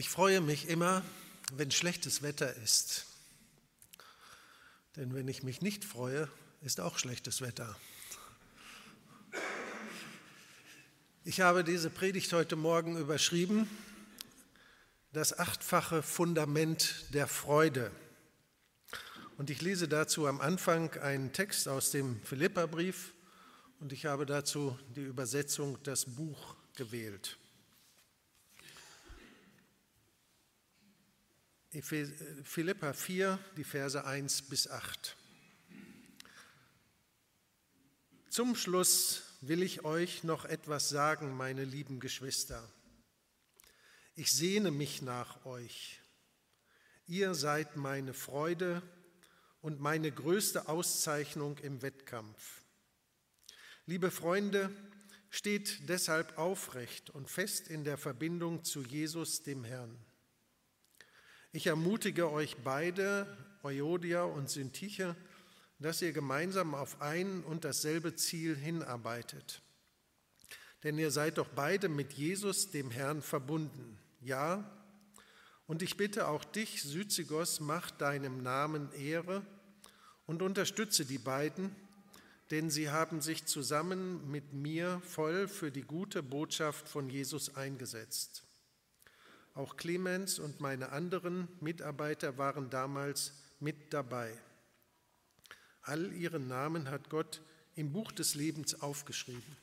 Ich freue mich immer, wenn schlechtes Wetter ist. Denn wenn ich mich nicht freue, ist auch schlechtes Wetter. Ich habe diese Predigt heute Morgen überschrieben, das achtfache Fundament der Freude. Und ich lese dazu am Anfang einen Text aus dem Philipperbrief und ich habe dazu die Übersetzung das Buch gewählt. Philippa 4, die Verse 1 bis 8. Zum Schluss will ich euch noch etwas sagen, meine lieben Geschwister. Ich sehne mich nach euch. Ihr seid meine Freude und meine größte Auszeichnung im Wettkampf. Liebe Freunde, steht deshalb aufrecht und fest in der Verbindung zu Jesus, dem Herrn. Ich ermutige euch beide, Euodia und Syntyche, dass ihr gemeinsam auf ein und dasselbe Ziel hinarbeitet. Denn ihr seid doch beide mit Jesus, dem Herrn, verbunden. Ja, und ich bitte auch dich, Syzigos, mach deinem Namen Ehre und unterstütze die beiden, denn sie haben sich zusammen mit mir voll für die gute Botschaft von Jesus eingesetzt. Auch Clemens und meine anderen Mitarbeiter waren damals mit dabei. All ihre Namen hat Gott im Buch des Lebens aufgeschrieben.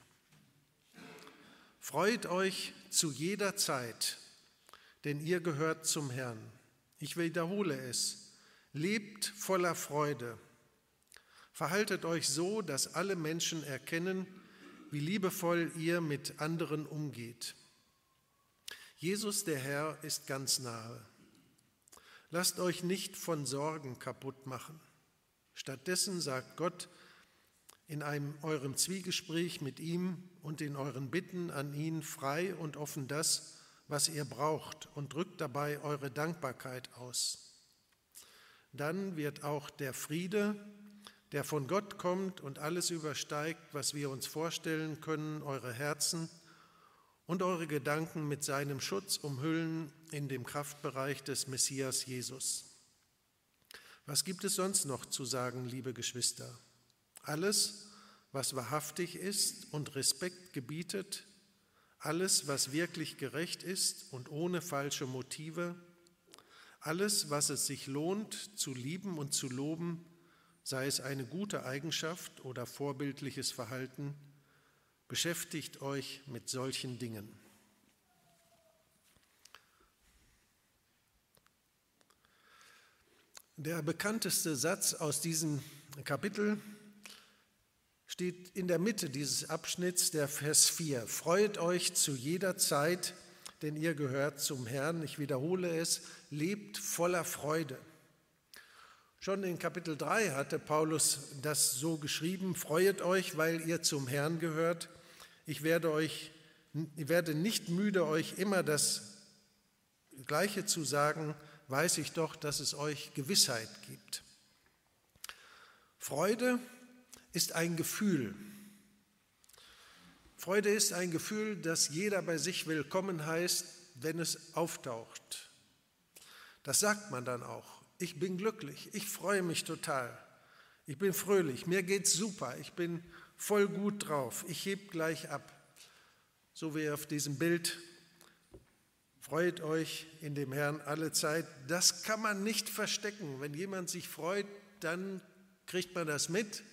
Freut euch zu jeder Zeit, denn ihr gehört zum Herrn. Ich wiederhole es. Lebt voller Freude. Verhaltet euch so, dass alle Menschen erkennen, wie liebevoll ihr mit anderen umgeht. Jesus der Herr ist ganz nahe. Lasst euch nicht von Sorgen kaputt machen. Stattdessen sagt Gott in einem, eurem Zwiegespräch mit ihm und in euren Bitten an ihn frei und offen das, was ihr braucht und drückt dabei eure Dankbarkeit aus. Dann wird auch der Friede, der von Gott kommt und alles übersteigt, was wir uns vorstellen können, eure Herzen und eure Gedanken mit seinem Schutz umhüllen in dem Kraftbereich des Messias Jesus. Was gibt es sonst noch zu sagen, liebe Geschwister? Alles, was wahrhaftig ist und Respekt gebietet, alles, was wirklich gerecht ist und ohne falsche Motive, alles, was es sich lohnt zu lieben und zu loben, sei es eine gute Eigenschaft oder vorbildliches Verhalten, Beschäftigt euch mit solchen Dingen. Der bekannteste Satz aus diesem Kapitel steht in der Mitte dieses Abschnitts, der Vers 4. Freut euch zu jeder Zeit, denn ihr gehört zum Herrn. Ich wiederhole es, lebt voller Freude. Schon in Kapitel 3 hatte Paulus das so geschrieben, freuet euch, weil ihr zum Herrn gehört. Ich werde, euch, ich werde nicht müde, euch immer das Gleiche zu sagen, weiß ich doch, dass es euch Gewissheit gibt. Freude ist ein Gefühl. Freude ist ein Gefühl, das jeder bei sich willkommen heißt, wenn es auftaucht. Das sagt man dann auch. Ich bin glücklich, ich freue mich total, ich bin fröhlich, mir geht's super, ich bin voll gut drauf. Ich heb gleich ab. So wie auf diesem Bild. Freut euch in dem Herrn alle Zeit. Das kann man nicht verstecken. Wenn jemand sich freut, dann kriegt man das mit,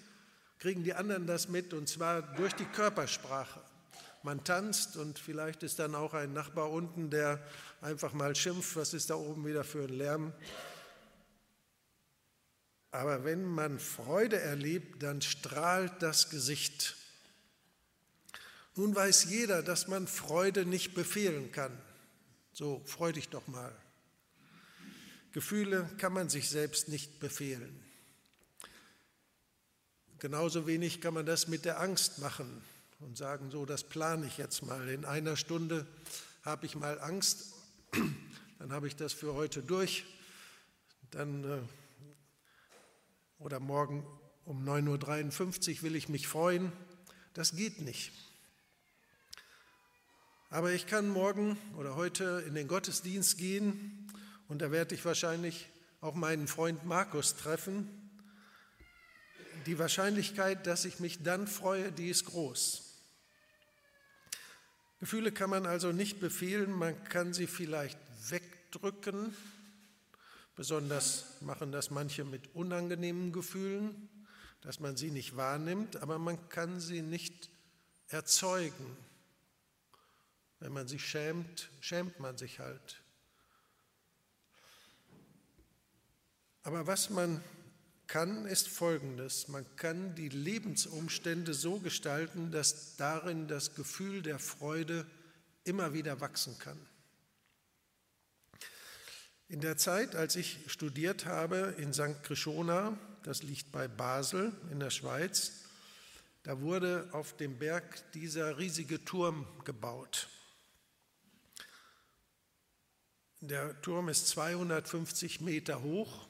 kriegen die anderen das mit und zwar durch die Körpersprache. Man tanzt und vielleicht ist dann auch ein Nachbar unten, der einfach mal schimpft, was ist da oben wieder für ein Lärm. Aber wenn man Freude erlebt, dann strahlt das Gesicht. Nun weiß jeder, dass man Freude nicht befehlen kann. So, freu dich doch mal. Gefühle kann man sich selbst nicht befehlen. Genauso wenig kann man das mit der Angst machen und sagen, so, das plane ich jetzt mal. In einer Stunde habe ich mal Angst, dann habe ich das für heute durch, dann äh, oder morgen um 9.53 Uhr will ich mich freuen. Das geht nicht. Aber ich kann morgen oder heute in den Gottesdienst gehen und da werde ich wahrscheinlich auch meinen Freund Markus treffen. Die Wahrscheinlichkeit, dass ich mich dann freue, die ist groß. Gefühle kann man also nicht befehlen, man kann sie vielleicht wegdrücken. Besonders machen das manche mit unangenehmen Gefühlen, dass man sie nicht wahrnimmt, aber man kann sie nicht erzeugen. Wenn man sich schämt, schämt man sich halt. Aber was man kann, ist Folgendes. Man kann die Lebensumstände so gestalten, dass darin das Gefühl der Freude immer wieder wachsen kann. In der Zeit, als ich studiert habe in St. Krishona, das liegt bei Basel in der Schweiz, da wurde auf dem Berg dieser riesige Turm gebaut. Der Turm ist 250 Meter hoch,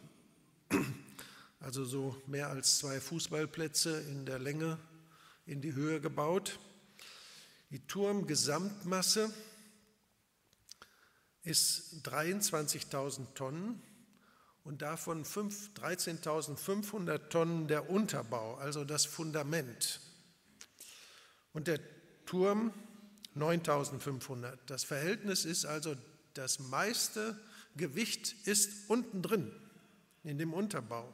also so mehr als zwei Fußballplätze in der Länge in die Höhe gebaut. Die Turmgesamtmasse ist 23.000 Tonnen und davon 13.500 Tonnen der Unterbau, also das Fundament. Und der Turm 9.500. Das Verhältnis ist also das meiste Gewicht ist unten drin, in dem Unterbau.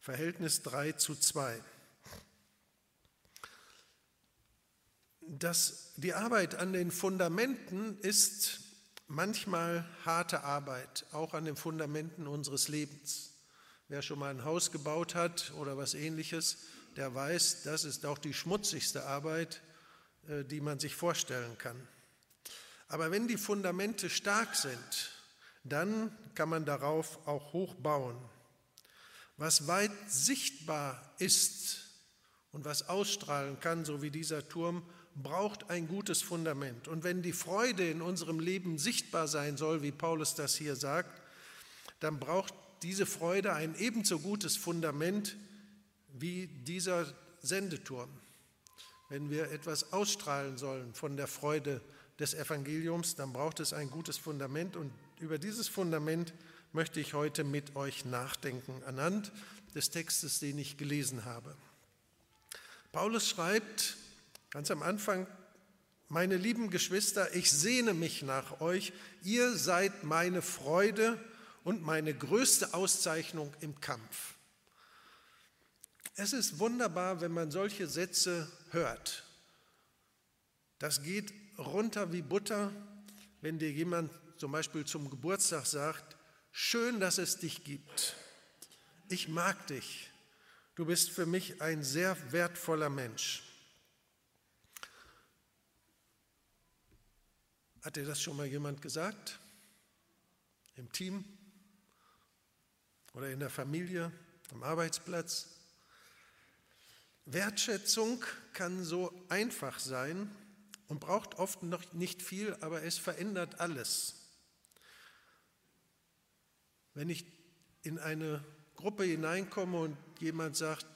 Verhältnis 3 zu 2. Das, die Arbeit an den Fundamenten ist manchmal harte Arbeit, auch an den Fundamenten unseres Lebens. Wer schon mal ein Haus gebaut hat oder was ähnliches, der weiß, das ist auch die schmutzigste Arbeit, äh, die man sich vorstellen kann. Aber wenn die Fundamente stark sind, dann kann man darauf auch hoch bauen. Was weit sichtbar ist und was ausstrahlen kann, so wie dieser Turm, braucht ein gutes Fundament. Und wenn die Freude in unserem Leben sichtbar sein soll, wie Paulus das hier sagt, dann braucht diese Freude ein ebenso gutes Fundament wie dieser Sendeturm. Wenn wir etwas ausstrahlen sollen von der Freude des Evangeliums, dann braucht es ein gutes Fundament und über dieses Fundament möchte ich heute mit euch nachdenken, anhand des Textes, den ich gelesen habe. Paulus schreibt ganz am Anfang, meine lieben Geschwister, ich sehne mich nach euch, ihr seid meine Freude und meine größte Auszeichnung im Kampf. Es ist wunderbar, wenn man solche Sätze hört. Das geht runter wie Butter, wenn dir jemand zum Beispiel zum Geburtstag sagt, schön, dass es dich gibt. Ich mag dich. Du bist für mich ein sehr wertvoller Mensch. Hat dir das schon mal jemand gesagt? Im Team oder in der Familie, am Arbeitsplatz? Wertschätzung kann so einfach sein, und braucht oft noch nicht viel, aber es verändert alles. Wenn ich in eine Gruppe hineinkomme und jemand sagt,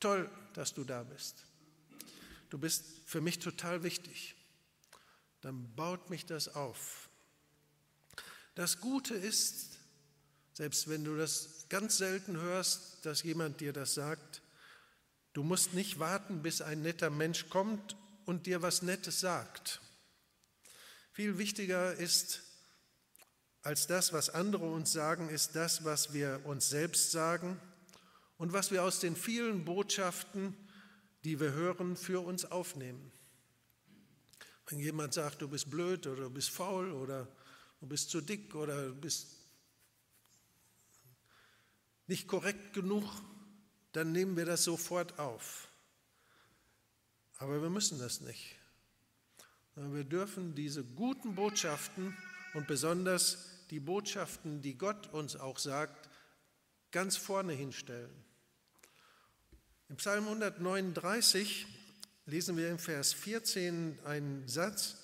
toll, dass du da bist, du bist für mich total wichtig, dann baut mich das auf. Das Gute ist, selbst wenn du das ganz selten hörst, dass jemand dir das sagt, du musst nicht warten, bis ein netter Mensch kommt und dir was Nettes sagt. Viel wichtiger ist als das, was andere uns sagen, ist das, was wir uns selbst sagen und was wir aus den vielen Botschaften, die wir hören, für uns aufnehmen. Wenn jemand sagt, du bist blöd oder du bist faul oder du bist zu dick oder du bist nicht korrekt genug, dann nehmen wir das sofort auf. Aber wir müssen das nicht. Wir dürfen diese guten Botschaften und besonders die Botschaften, die Gott uns auch sagt, ganz vorne hinstellen. Im Psalm 139 lesen wir im Vers 14 einen Satz.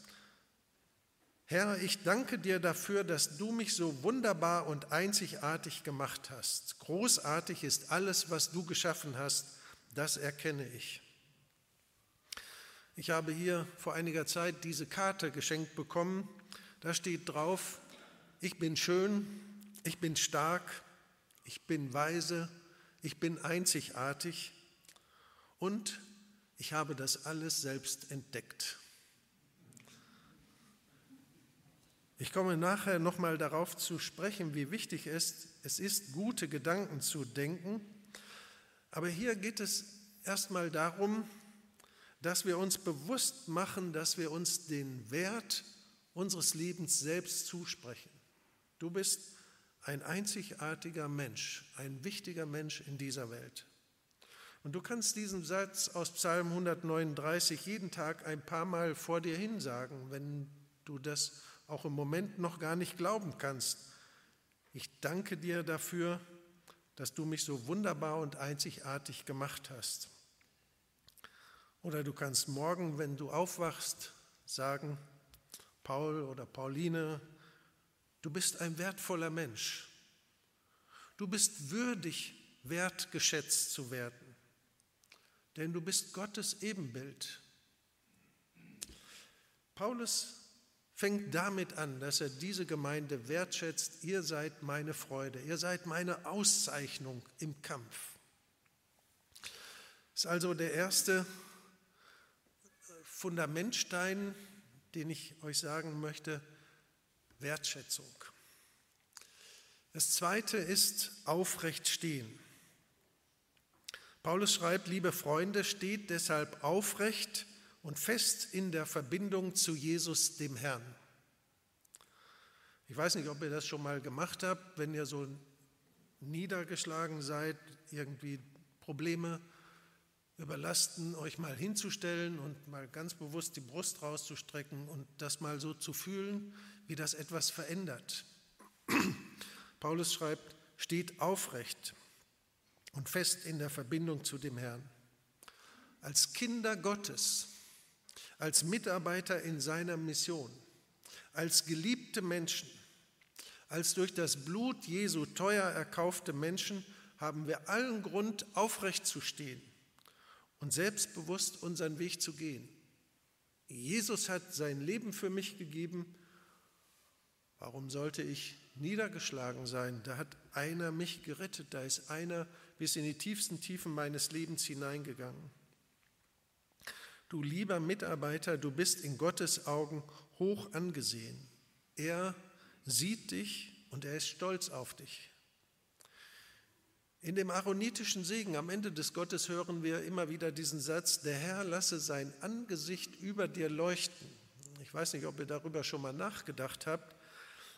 Herr, ich danke dir dafür, dass du mich so wunderbar und einzigartig gemacht hast. Großartig ist alles, was du geschaffen hast, das erkenne ich. Ich habe hier vor einiger Zeit diese Karte geschenkt bekommen. Da steht drauf, ich bin schön, ich bin stark, ich bin weise, ich bin einzigartig und ich habe das alles selbst entdeckt. Ich komme nachher nochmal darauf zu sprechen, wie wichtig es, es ist, gute Gedanken zu denken. Aber hier geht es erstmal darum, dass wir uns bewusst machen, dass wir uns den Wert unseres Lebens selbst zusprechen. Du bist ein einzigartiger Mensch, ein wichtiger Mensch in dieser Welt. Und du kannst diesen Satz aus Psalm 139 jeden Tag ein paar Mal vor dir hinsagen, wenn du das auch im Moment noch gar nicht glauben kannst. Ich danke dir dafür, dass du mich so wunderbar und einzigartig gemacht hast. Oder du kannst morgen, wenn du aufwachst, sagen, Paul oder Pauline, du bist ein wertvoller Mensch. Du bist würdig, wertgeschätzt zu werden, denn du bist Gottes Ebenbild. Paulus fängt damit an, dass er diese Gemeinde wertschätzt. Ihr seid meine Freude, ihr seid meine Auszeichnung im Kampf. Das ist also der erste Fundamentstein, den ich euch sagen möchte, Wertschätzung. Das zweite ist aufrecht stehen. Paulus schreibt, liebe Freunde, steht deshalb aufrecht und fest in der Verbindung zu Jesus, dem Herrn. Ich weiß nicht, ob ihr das schon mal gemacht habt, wenn ihr so niedergeschlagen seid, irgendwie Probleme überlasten, euch mal hinzustellen und mal ganz bewusst die Brust rauszustrecken und das mal so zu fühlen, wie das etwas verändert. Paulus schreibt, steht aufrecht und fest in der Verbindung zu dem Herrn. Als Kinder Gottes als Mitarbeiter in seiner Mission, als geliebte Menschen, als durch das Blut Jesu teuer erkaufte Menschen haben wir allen Grund, aufrecht zu stehen und selbstbewusst unseren Weg zu gehen. Jesus hat sein Leben für mich gegeben. Warum sollte ich niedergeschlagen sein? Da hat einer mich gerettet, da ist einer bis in die tiefsten Tiefen meines Lebens hineingegangen. Du lieber Mitarbeiter, du bist in Gottes Augen hoch angesehen. Er sieht dich und er ist stolz auf dich. In dem aaronitischen Segen am Ende des Gottes hören wir immer wieder diesen Satz, der Herr lasse sein Angesicht über dir leuchten. Ich weiß nicht, ob ihr darüber schon mal nachgedacht habt,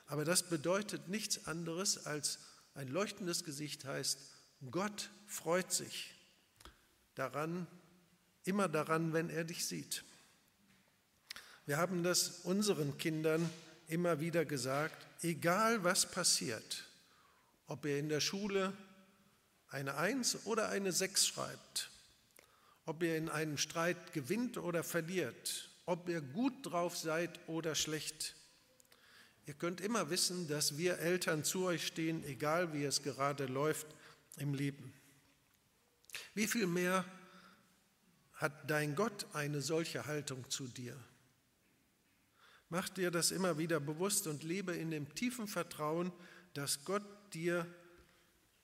aber das bedeutet nichts anderes als ein leuchtendes Gesicht heißt, Gott freut sich daran, immer daran, wenn er dich sieht. Wir haben das unseren Kindern immer wieder gesagt, egal was passiert, ob ihr in der Schule eine Eins oder eine Sechs schreibt, ob ihr in einem Streit gewinnt oder verliert, ob ihr gut drauf seid oder schlecht. Ihr könnt immer wissen, dass wir Eltern zu euch stehen, egal wie es gerade läuft im Leben. Wie viel mehr hat dein Gott eine solche Haltung zu dir? Mach dir das immer wieder bewusst und lebe in dem tiefen Vertrauen, dass Gott dir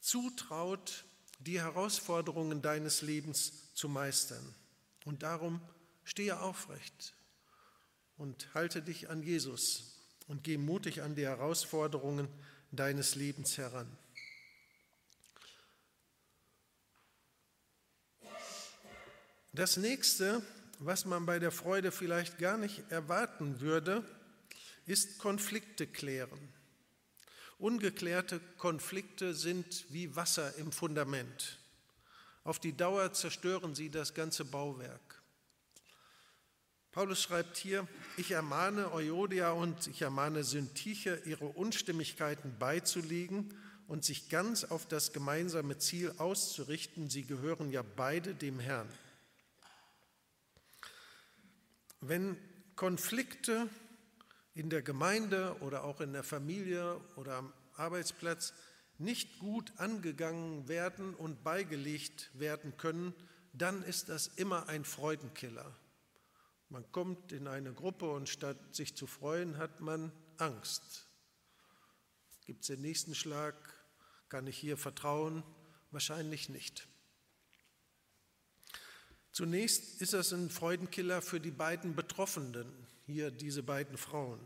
zutraut, die Herausforderungen deines Lebens zu meistern. Und darum stehe aufrecht und halte dich an Jesus und geh mutig an die Herausforderungen deines Lebens heran. Das nächste, was man bei der Freude vielleicht gar nicht erwarten würde, ist Konflikte klären. Ungeklärte Konflikte sind wie Wasser im Fundament. Auf die Dauer zerstören sie das ganze Bauwerk. Paulus schreibt hier, ich ermahne Euodia und ich ermahne Syntyche, ihre Unstimmigkeiten beizulegen und sich ganz auf das gemeinsame Ziel auszurichten. Sie gehören ja beide dem Herrn. Wenn Konflikte in der Gemeinde oder auch in der Familie oder am Arbeitsplatz nicht gut angegangen werden und beigelegt werden können, dann ist das immer ein Freudenkiller. Man kommt in eine Gruppe und statt sich zu freuen, hat man Angst. Gibt es den nächsten Schlag? Kann ich hier vertrauen? Wahrscheinlich nicht. Zunächst ist es ein Freudenkiller für die beiden Betroffenen, hier diese beiden Frauen,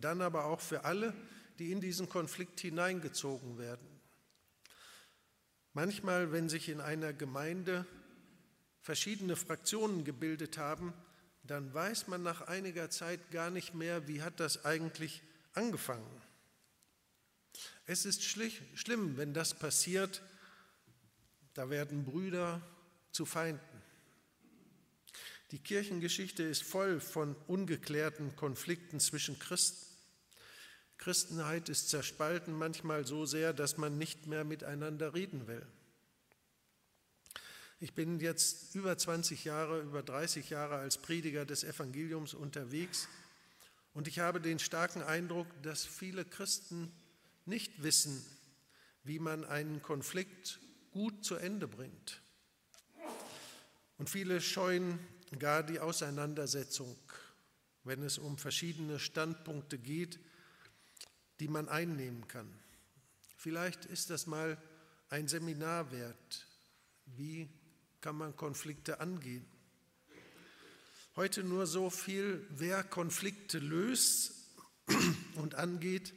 dann aber auch für alle, die in diesen Konflikt hineingezogen werden. Manchmal, wenn sich in einer Gemeinde verschiedene Fraktionen gebildet haben, dann weiß man nach einiger Zeit gar nicht mehr, wie hat das eigentlich angefangen. Es ist schlimm, wenn das passiert, da werden Brüder zu Feinden. Die Kirchengeschichte ist voll von ungeklärten Konflikten zwischen Christen. Christenheit ist zerspalten manchmal so sehr, dass man nicht mehr miteinander reden will. Ich bin jetzt über 20 Jahre, über 30 Jahre als Prediger des Evangeliums unterwegs und ich habe den starken Eindruck, dass viele Christen nicht wissen, wie man einen Konflikt gut zu Ende bringt. Und viele scheuen gar die Auseinandersetzung, wenn es um verschiedene Standpunkte geht, die man einnehmen kann. Vielleicht ist das mal ein Seminar wert. Wie kann man Konflikte angehen? Heute nur so viel, wer Konflikte löst und angeht,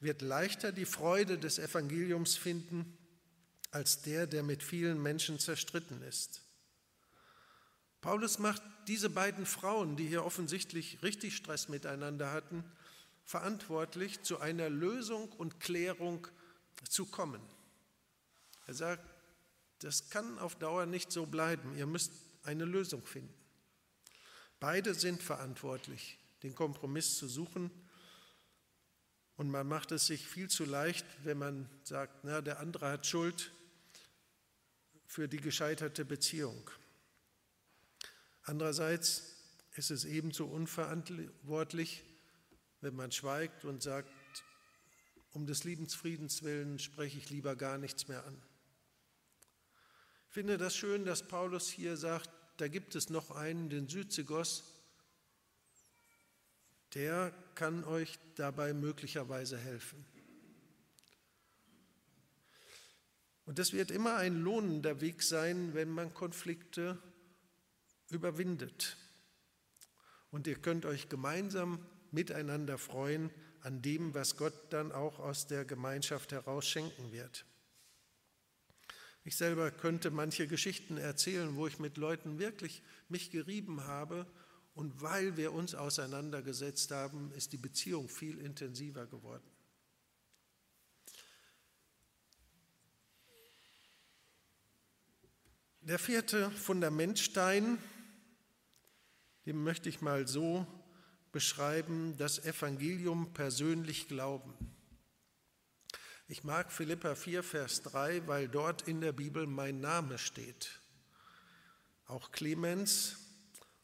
wird leichter die Freude des Evangeliums finden als der, der mit vielen Menschen zerstritten ist. Paulus macht diese beiden Frauen, die hier offensichtlich richtig Stress miteinander hatten, verantwortlich, zu einer Lösung und Klärung zu kommen. Er sagt, das kann auf Dauer nicht so bleiben. Ihr müsst eine Lösung finden. Beide sind verantwortlich, den Kompromiss zu suchen. Und man macht es sich viel zu leicht, wenn man sagt, na, der andere hat Schuld für die gescheiterte Beziehung. Andererseits ist es ebenso unverantwortlich, wenn man schweigt und sagt, um des Liebensfriedens willen spreche ich lieber gar nichts mehr an. Ich finde das schön, dass Paulus hier sagt, da gibt es noch einen, den Syzygos, der kann euch dabei möglicherweise helfen. Und das wird immer ein lohnender Weg sein, wenn man Konflikte überwindet. Und ihr könnt euch gemeinsam miteinander freuen an dem, was Gott dann auch aus der Gemeinschaft heraus schenken wird. Ich selber könnte manche Geschichten erzählen, wo ich mit Leuten wirklich mich gerieben habe und weil wir uns auseinandergesetzt haben, ist die Beziehung viel intensiver geworden. Der vierte Fundamentstein, dem möchte ich mal so beschreiben, das Evangelium persönlich glauben. Ich mag Philippa 4, Vers 3, weil dort in der Bibel mein Name steht. Auch Clemens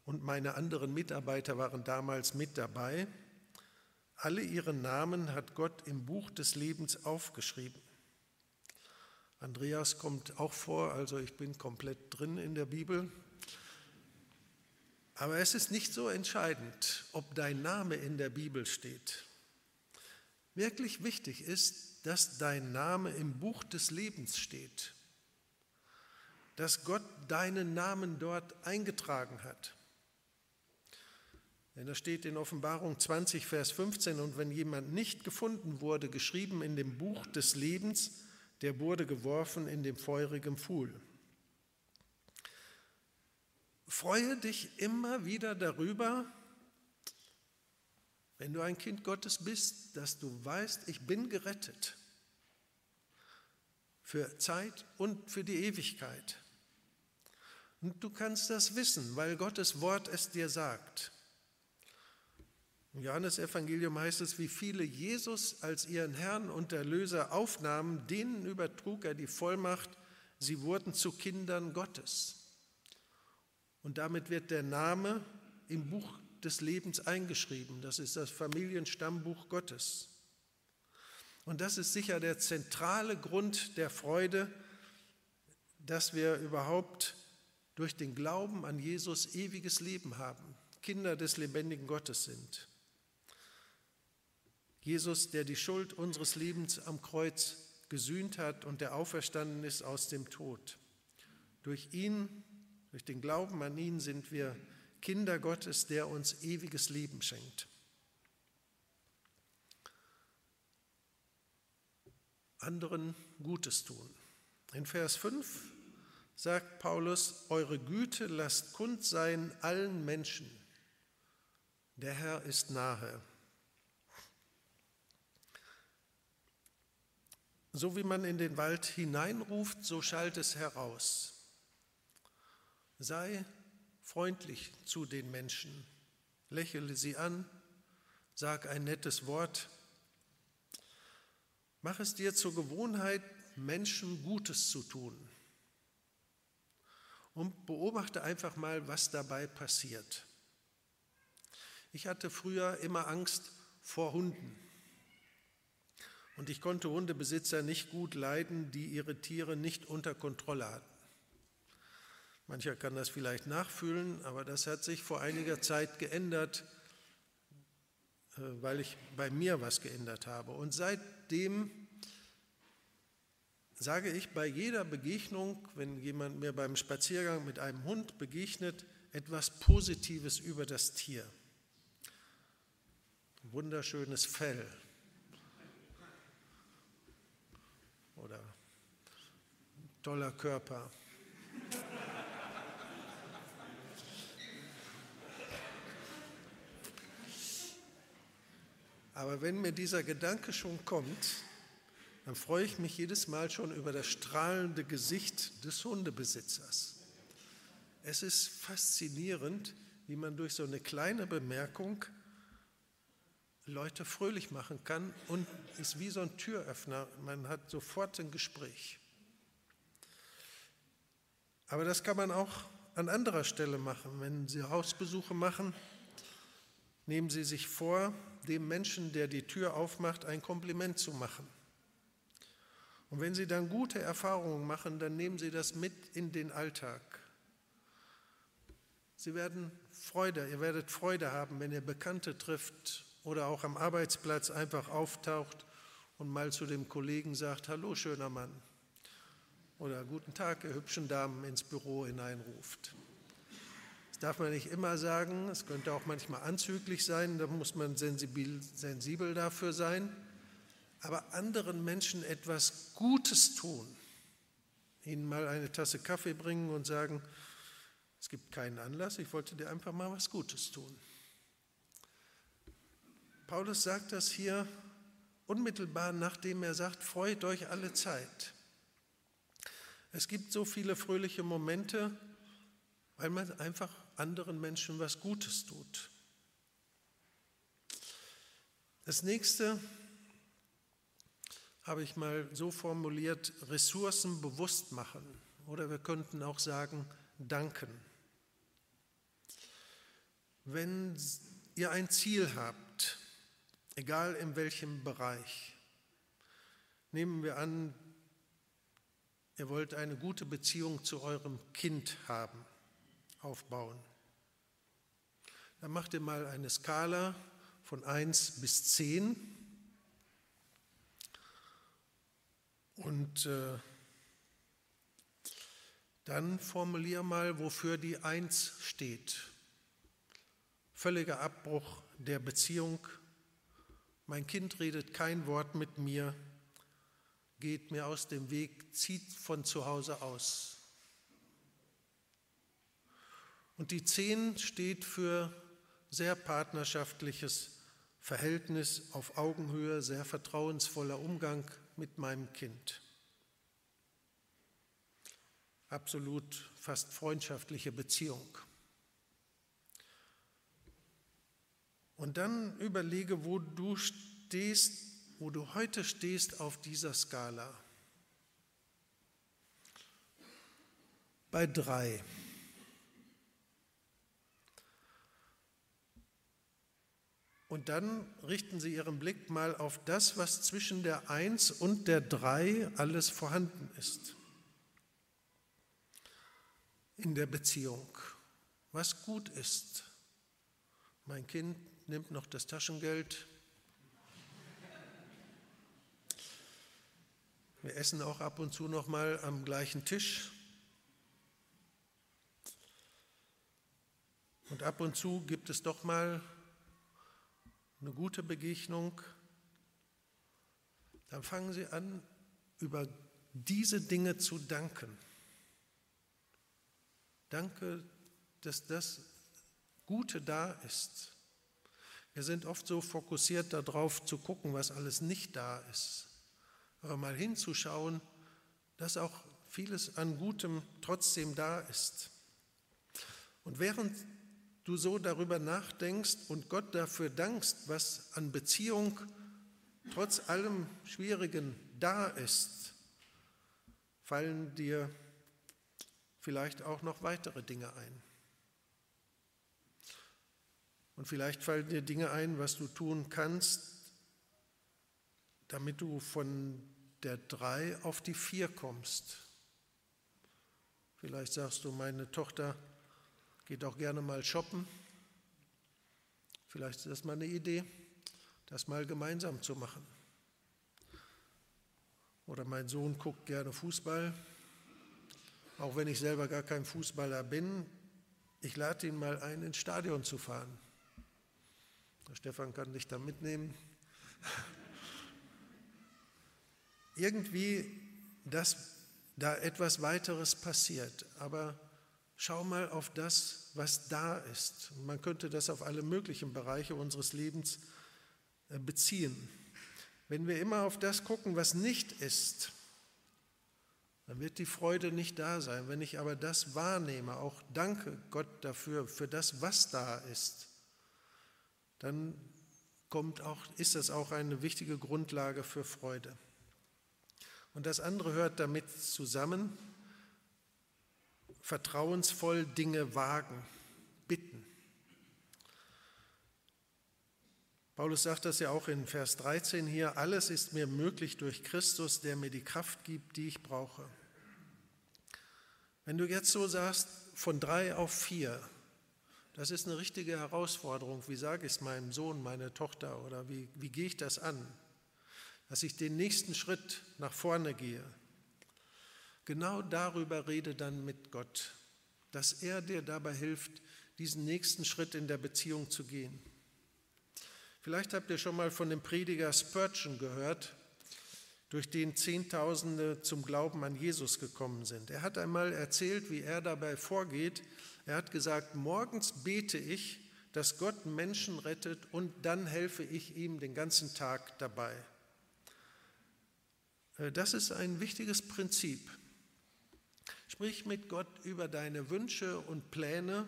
und meine anderen Mitarbeiter waren damals mit dabei. Alle ihre Namen hat Gott im Buch des Lebens aufgeschrieben. Andreas kommt auch vor, also ich bin komplett drin in der Bibel. Aber es ist nicht so entscheidend, ob dein Name in der Bibel steht. Wirklich wichtig ist, dass dein Name im Buch des Lebens steht, dass Gott deinen Namen dort eingetragen hat. Denn da steht in Offenbarung 20, Vers 15, und wenn jemand nicht gefunden wurde, geschrieben in dem Buch des Lebens, der wurde geworfen in dem feurigen Pfuhl. Freue dich immer wieder darüber, wenn du ein Kind Gottes bist, dass du weißt, ich bin gerettet für Zeit und für die Ewigkeit. Und du kannst das wissen, weil Gottes Wort es dir sagt. Im Johannesevangelium heißt es, wie viele Jesus als ihren Herrn und Erlöser aufnahmen, denen übertrug er die Vollmacht, sie wurden zu Kindern Gottes. Und damit wird der Name im Buch des Lebens eingeschrieben. Das ist das Familienstammbuch Gottes. Und das ist sicher der zentrale Grund der Freude, dass wir überhaupt durch den Glauben an Jesus ewiges Leben haben. Kinder des lebendigen Gottes sind. Jesus, der die Schuld unseres Lebens am Kreuz gesühnt hat und der auferstanden ist aus dem Tod. Durch ihn, durch den Glauben an ihn sind wir Kinder Gottes, der uns ewiges Leben schenkt. Anderen Gutes tun. In Vers 5 sagt Paulus, eure Güte lasst kund sein allen Menschen. Der Herr ist nahe. So wie man in den Wald hineinruft, so schallt es heraus. Sei freundlich zu den Menschen, lächle sie an, sag ein nettes Wort. Mach es dir zur Gewohnheit, Menschen Gutes zu tun. Und beobachte einfach mal, was dabei passiert. Ich hatte früher immer Angst vor Hunden. Und ich konnte Hundebesitzer nicht gut leiden, die ihre Tiere nicht unter Kontrolle hatten. Mancher kann das vielleicht nachfühlen, aber das hat sich vor einiger Zeit geändert, äh, weil ich bei mir was geändert habe. Und seitdem sage ich bei jeder Begegnung, wenn jemand mir beim Spaziergang mit einem Hund begegnet, etwas Positives über das Tier. Wunderschönes Fell, oder toller Körper. Aber wenn mir dieser Gedanke schon kommt, dann freue ich mich jedes Mal schon über das strahlende Gesicht des Hundebesitzers. Es ist faszinierend, wie man durch so eine kleine Bemerkung Leute fröhlich machen kann und ist wie so ein Türöffner. Man hat sofort ein Gespräch. Aber das kann man auch an anderer Stelle machen. Wenn Sie Hausbesuche machen, nehmen Sie sich vor, dem Menschen, der die Tür aufmacht, ein Kompliment zu machen. Und wenn Sie dann gute Erfahrungen machen, dann nehmen Sie das mit in den Alltag. Sie werden Freude, ihr werdet Freude haben, wenn ihr Bekannte trifft oder auch am Arbeitsplatz einfach auftaucht und mal zu dem Kollegen sagt, hallo schöner Mann oder guten Tag, ihr hübschen Damen ins Büro hineinruft. Das darf man nicht immer sagen, es könnte auch manchmal anzüglich sein, da muss man sensibel, sensibel dafür sein, aber anderen Menschen etwas Gutes tun, ihnen mal eine Tasse Kaffee bringen und sagen, es gibt keinen Anlass, ich wollte dir einfach mal was Gutes tun. Paulus sagt das hier unmittelbar, nachdem er sagt, freut euch alle Zeit. Es gibt so viele fröhliche Momente, weil man einfach anderen Menschen was Gutes tut. Das nächste habe ich mal so formuliert, Ressourcen bewusst machen. Oder wir könnten auch sagen, danken. Wenn ihr ein Ziel habt, egal in welchem Bereich. Nehmen wir an, ihr wollt eine gute Beziehung zu eurem Kind haben, aufbauen. Dann macht ihr mal eine Skala von 1 bis 10 und äh, dann formulier mal, wofür die 1 steht. Völliger Abbruch der Beziehung mein Kind redet kein Wort mit mir, geht mir aus dem Weg, zieht von zu Hause aus. Und die Zehn steht für sehr partnerschaftliches Verhältnis auf Augenhöhe, sehr vertrauensvoller Umgang mit meinem Kind. Absolut fast freundschaftliche Beziehung. Und dann überlege, wo du stehst, wo du heute stehst auf dieser Skala. Bei drei. Und dann richten Sie Ihren Blick mal auf das, was zwischen der Eins und der Drei alles vorhanden ist. In der Beziehung. Was gut ist, Mein Kind nimmt noch das Taschengeld. Wir essen auch ab und zu noch mal am gleichen Tisch. Und ab und zu gibt es doch mal eine gute Begegnung. Dann fangen Sie an, über diese Dinge zu danken. Danke, dass das Gute da ist. Wir sind oft so fokussiert darauf zu gucken, was alles nicht da ist. Aber mal hinzuschauen, dass auch vieles an Gutem trotzdem da ist. Und während du so darüber nachdenkst und Gott dafür dankst, was an Beziehung trotz allem Schwierigen da ist, fallen dir vielleicht auch noch weitere Dinge ein. Und vielleicht fallen dir Dinge ein, was du tun kannst, damit du von der drei auf die vier kommst. Vielleicht sagst du, meine Tochter geht auch gerne mal shoppen. Vielleicht ist das mal eine Idee, das mal gemeinsam zu machen. Oder mein Sohn guckt gerne Fußball, auch wenn ich selber gar kein Fußballer bin. Ich lade ihn mal ein, ins Stadion zu fahren. Der Stefan kann dich da mitnehmen. Irgendwie, dass da etwas weiteres passiert. Aber schau mal auf das, was da ist. Man könnte das auf alle möglichen Bereiche unseres Lebens äh, beziehen. Wenn wir immer auf das gucken, was nicht ist, dann wird die Freude nicht da sein. Wenn ich aber das wahrnehme, auch danke Gott dafür, für das, was da ist, dann kommt auch, ist das auch eine wichtige Grundlage für Freude. Und das andere hört damit zusammen, vertrauensvoll Dinge wagen, bitten. Paulus sagt das ja auch in Vers 13 hier, alles ist mir möglich durch Christus, der mir die Kraft gibt, die ich brauche. Wenn du jetzt so sagst, von drei auf vier, das ist eine richtige Herausforderung. Wie sage ich es meinem Sohn, meiner Tochter oder wie, wie gehe ich das an? Dass ich den nächsten Schritt nach vorne gehe. Genau darüber rede dann mit Gott, dass er dir dabei hilft, diesen nächsten Schritt in der Beziehung zu gehen. Vielleicht habt ihr schon mal von dem Prediger Spurgeon gehört, durch den Zehntausende zum Glauben an Jesus gekommen sind. Er hat einmal erzählt, wie er dabei vorgeht. Er hat gesagt, morgens bete ich, dass Gott Menschen rettet und dann helfe ich ihm den ganzen Tag dabei. Äh, das ist ein wichtiges Prinzip. Sprich mit Gott über deine Wünsche und Pläne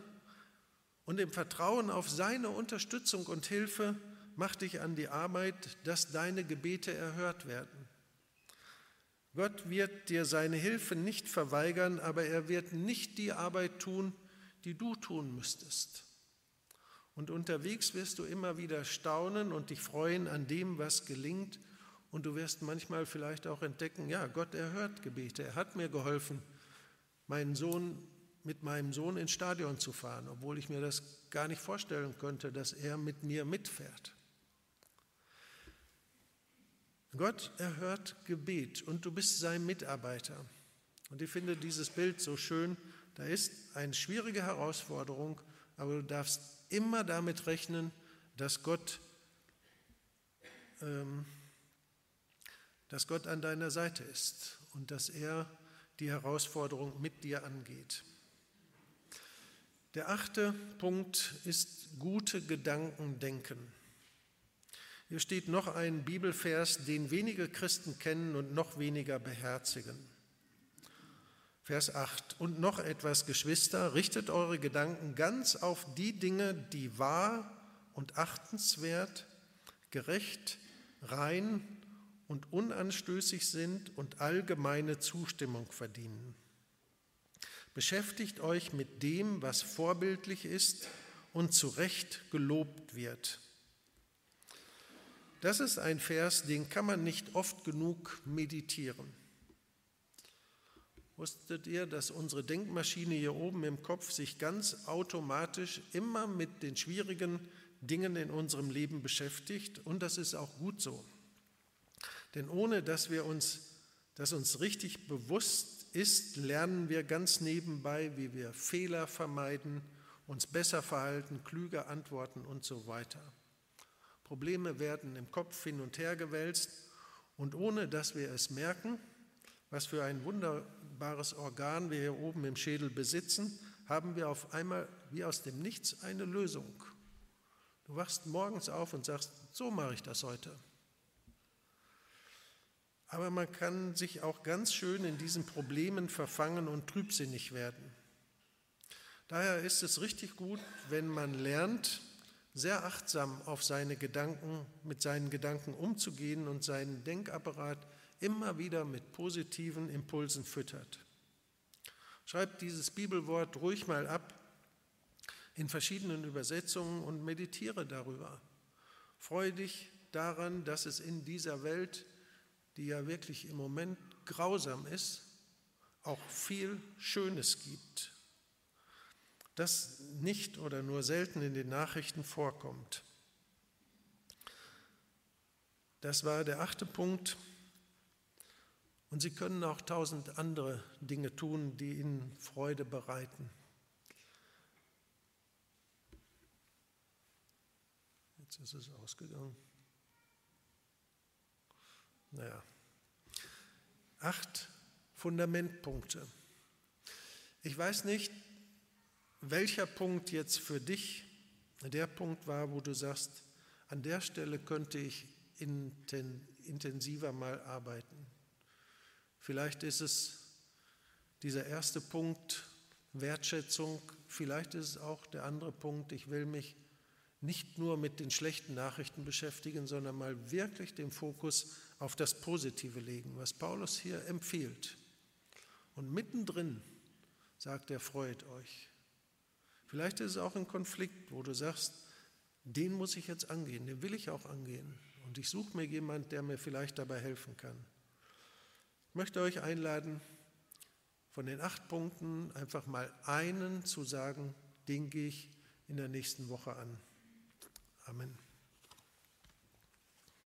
und im Vertrauen auf seine Unterstützung und Hilfe mach dich an die Arbeit, dass deine Gebete erhört werden. Gott wird dir seine Hilfe nicht verweigern, aber er wird nicht die Arbeit tun, die du tun müsstest. Und unterwegs wirst du immer wieder staunen und dich freuen an dem, was gelingt. Und du wirst manchmal vielleicht auch entdecken, ja, Gott erhört Gebete. Er hat mir geholfen, meinen Sohn mit meinem Sohn ins Stadion zu fahren, obwohl ich mir das gar nicht vorstellen könnte, dass er mit mir mitfährt. Gott erhört Gebet und du bist sein Mitarbeiter. Und ich finde dieses Bild so schön. Da ist eine schwierige Herausforderung, aber du darfst immer damit rechnen, dass Gott, ähm, dass Gott an deiner Seite ist und dass er die Herausforderung mit dir angeht. Der achte Punkt ist gute Gedanken denken. Hier steht noch ein Bibelvers, den wenige Christen kennen und noch weniger beherzigen. Vers 8. Und noch etwas, Geschwister, richtet eure Gedanken ganz auf die Dinge, die wahr und achtenswert, gerecht, rein und unanstößig sind und allgemeine Zustimmung verdienen. Beschäftigt euch mit dem, was vorbildlich ist und zu Recht gelobt wird das ist ein Vers, den kann man nicht oft genug meditieren. Wusstet ihr, dass unsere Denkmaschine hier oben im Kopf sich ganz automatisch immer mit den schwierigen Dingen in unserem Leben beschäftigt und das ist auch gut so. Denn ohne dass wir uns, dass uns richtig bewusst ist, lernen wir ganz nebenbei, wie wir Fehler vermeiden, uns besser verhalten, klüger antworten und so weiter. Probleme werden im Kopf hin und her gewälzt und ohne dass wir es merken, was für ein wunderbares Organ wir hier oben im Schädel besitzen, haben wir auf einmal wie aus dem Nichts eine Lösung. Du wachst morgens auf und sagst, so mache ich das heute. Aber man kann sich auch ganz schön in diesen Problemen verfangen und trübsinnig werden. Daher ist es richtig gut, wenn man lernt, sehr achtsam auf seine Gedanken, mit seinen Gedanken umzugehen und seinen Denkapparat immer wieder mit positiven Impulsen füttert. Schreibt dieses Bibelwort ruhig mal ab in verschiedenen Übersetzungen und meditiere darüber. Freue dich daran, dass es in dieser Welt die ja wirklich im Moment grausam ist, auch viel Schönes gibt, das nicht oder nur selten in den Nachrichten vorkommt. Das war der achte Punkt. Und Sie können auch tausend andere Dinge tun, die Ihnen Freude bereiten. Jetzt ist es ausgegangen. Naja, acht Fundamentpunkte. Ich weiß nicht, welcher Punkt jetzt für dich der Punkt war, wo du sagst, an der Stelle könnte ich intensiver mal arbeiten. Vielleicht ist es dieser erste Punkt, Wertschätzung, vielleicht ist es auch der andere Punkt, ich will mich nicht nur mit den schlechten Nachrichten beschäftigen, sondern mal wirklich den Fokus auf das Positive legen, was Paulus hier empfiehlt. Und mittendrin sagt er, freut euch. Vielleicht ist es auch ein Konflikt, wo du sagst, den muss ich jetzt angehen, den will ich auch angehen. Und ich suche mir jemand, der mir vielleicht dabei helfen kann. Ich möchte euch einladen, von den acht Punkten einfach mal einen zu sagen, den gehe ich in der nächsten Woche an. Amen.